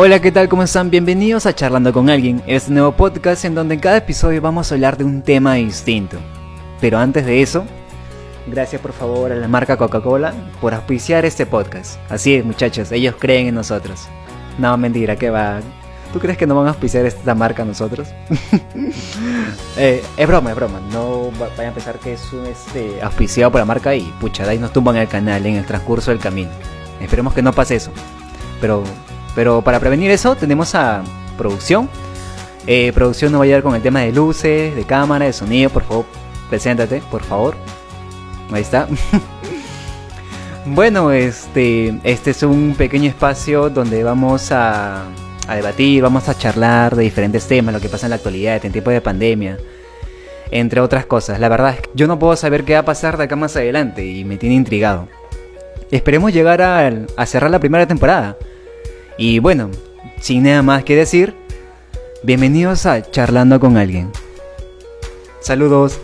Hola, ¿qué tal? ¿Cómo están? Bienvenidos a Charlando con alguien, este nuevo podcast en donde en cada episodio vamos a hablar de un tema distinto. Pero antes de eso, gracias por favor a la marca Coca-Cola por auspiciar este podcast. Así es, muchachos, ellos creen en nosotros. No, mentira, que va. ¿Tú crees que no van a auspiciar esta marca nosotros? Eh, es broma, es broma. No vayan a pensar que es un este, auspiciado por la marca y pucha, ahí nos tumban el canal en el transcurso del camino. Esperemos que no pase eso. Pero, pero para prevenir eso, tenemos a producción. Eh, producción nos va a ayudar con el tema de luces, de cámara, de sonido. Por favor, preséntate, por favor. Ahí está. bueno, este, este es un pequeño espacio donde vamos a, a debatir, vamos a charlar de diferentes temas, lo que pasa en la actualidad, en tiempo de pandemia, entre otras cosas. La verdad es que yo no puedo saber qué va a pasar de acá más adelante y me tiene intrigado. Esperemos llegar a, a cerrar la primera temporada. Y bueno, sin nada más que decir, bienvenidos a Charlando con alguien. Saludos.